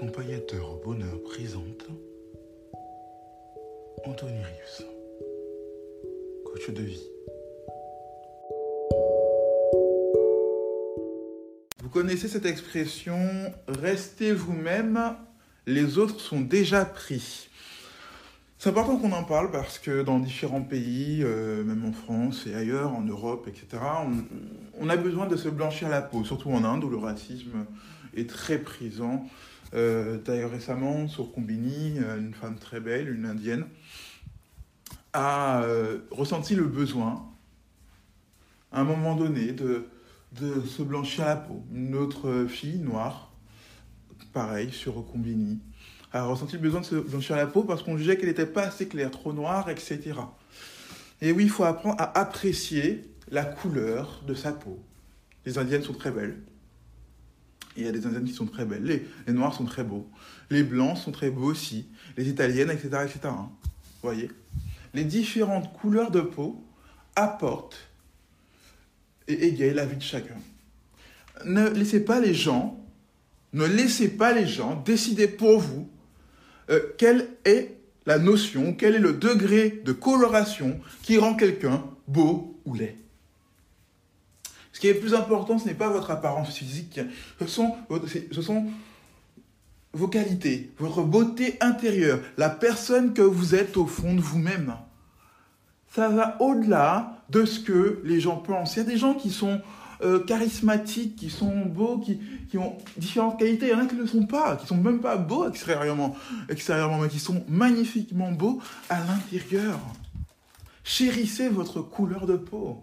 Accompagnateur au bonheur présente Anthony Rius, coach de vie. Vous connaissez cette expression restez vous-même, les autres sont déjà pris. C'est important qu'on en parle parce que dans différents pays, euh, même en France et ailleurs, en Europe, etc., on, on a besoin de se blanchir la peau, surtout en Inde où le racisme est très présent. Euh, D'ailleurs, récemment, sur Combini, euh, une femme très belle, une indienne, a euh, ressenti le besoin, à un moment donné, de, de se blanchir la peau. Une autre fille noire, pareil, sur Combini, a ressenti le besoin de se blanchir la peau parce qu'on jugeait qu'elle n'était pas assez claire, trop noire, etc. Et oui, il faut apprendre à apprécier la couleur de sa peau. Les indiennes sont très belles. Il y a des indiennes qui sont très belles. Les, noirs sont très beaux. Les blancs sont très beaux aussi. Les italiennes, etc. etc. hein. Vous voyez? Les différentes couleurs de peau apportent et égayent la vie de chacun. Ne laissez pas les gens, ne laissez pas les gens décider pour vous euh, quelle est la notion, quel est le degré de coloration qui rend quelqu'un beau ou laid. Ce qui est plus important, ce n'est pas votre apparence physique, ce sont, vos qualités, votre beauté intérieure, la personne que vous êtes au fond de vous-même. Ça va au-delà de ce que les gens pensent. Il y a des gens qui sont euh, charismatiques, qui sont beaux, qui, ont différentes qualités. Il y en a qui ne le sont pas, qui sont même pas beaux extérieurement, extérieurement, mais qui sont magnifiquement beaux à l'intérieur. Chérissez votre couleur de peau.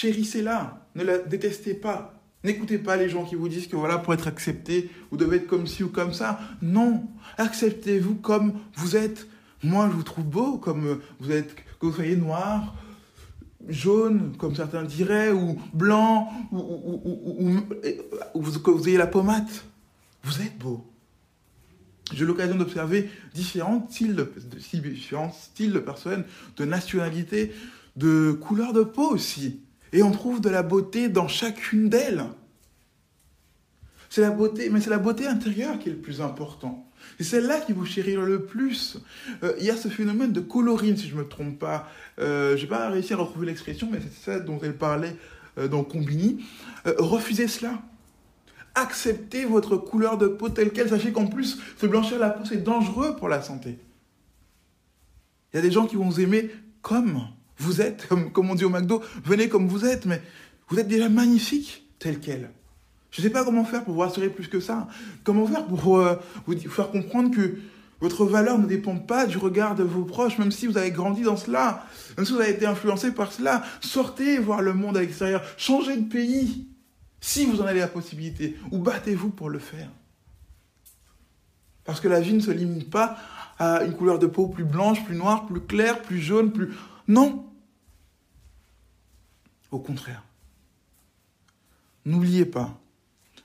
Chérissez-la. Ne la détestez pas. N'écoutez pas les gens qui vous disent que voilà, pour être accepté, vous devez être comme ci ou comme ça. Non. Acceptez-vous comme vous êtes. Moi, je vous trouve beau, comme vous êtes, que vous soyez noir, jaune, comme certains diraient, ou blanc, ou, que vous ayez la pommade. Vous êtes beau. J'ai l'occasion d'observer différents styles, de, styles de personnes, de nationalités, de couleurs de peau aussi. Et on trouve de la beauté dans chacune d'elles. C'est la beauté, mais c'est la beauté intérieure qui est le plus important. C'est celle-là qui vous chérira le plus. Euh, Il y a ce phénomène de colorine, si je ne me trompe pas. Euh, je n'ai pas réussi à retrouver l'expression, mais c'est ça dont elle parlait euh, dans Combini. Euh, refusez cela. Acceptez votre couleur de peau telle qu'elle. Sachez qu'en plus, se blanchir la peau, c'est dangereux pour la santé. Il y a des gens qui vont vous aimer comme vous êtes, comme, on dit au McDo, venez comme vous êtes, mais vous êtes déjà magnifique tel quel. Je ne sais pas comment faire pour vous rassurer plus que ça. Comment faire pour euh, vous faire comprendre que votre valeur ne dépend pas du regard de vos proches, même si vous avez grandi dans cela, même si vous avez été influencé par cela. Sortez voir le monde à l'extérieur, changez de pays, si vous en avez la possibilité, ou battez-vous pour le faire. Parce que la vie ne se limite pas à une couleur de peau plus blanche, plus noire, plus claire, plus jaune, plus... Non Au contraire. N'oubliez pas,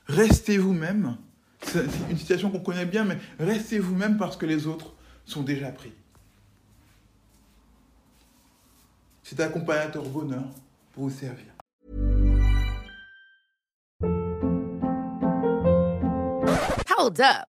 restez vous-même. C'est une situation qu'on connaît bien, mais restez vous-même parce que les autres sont déjà pris. C'est accompagnateur bonheur pour vous servir. Hold up.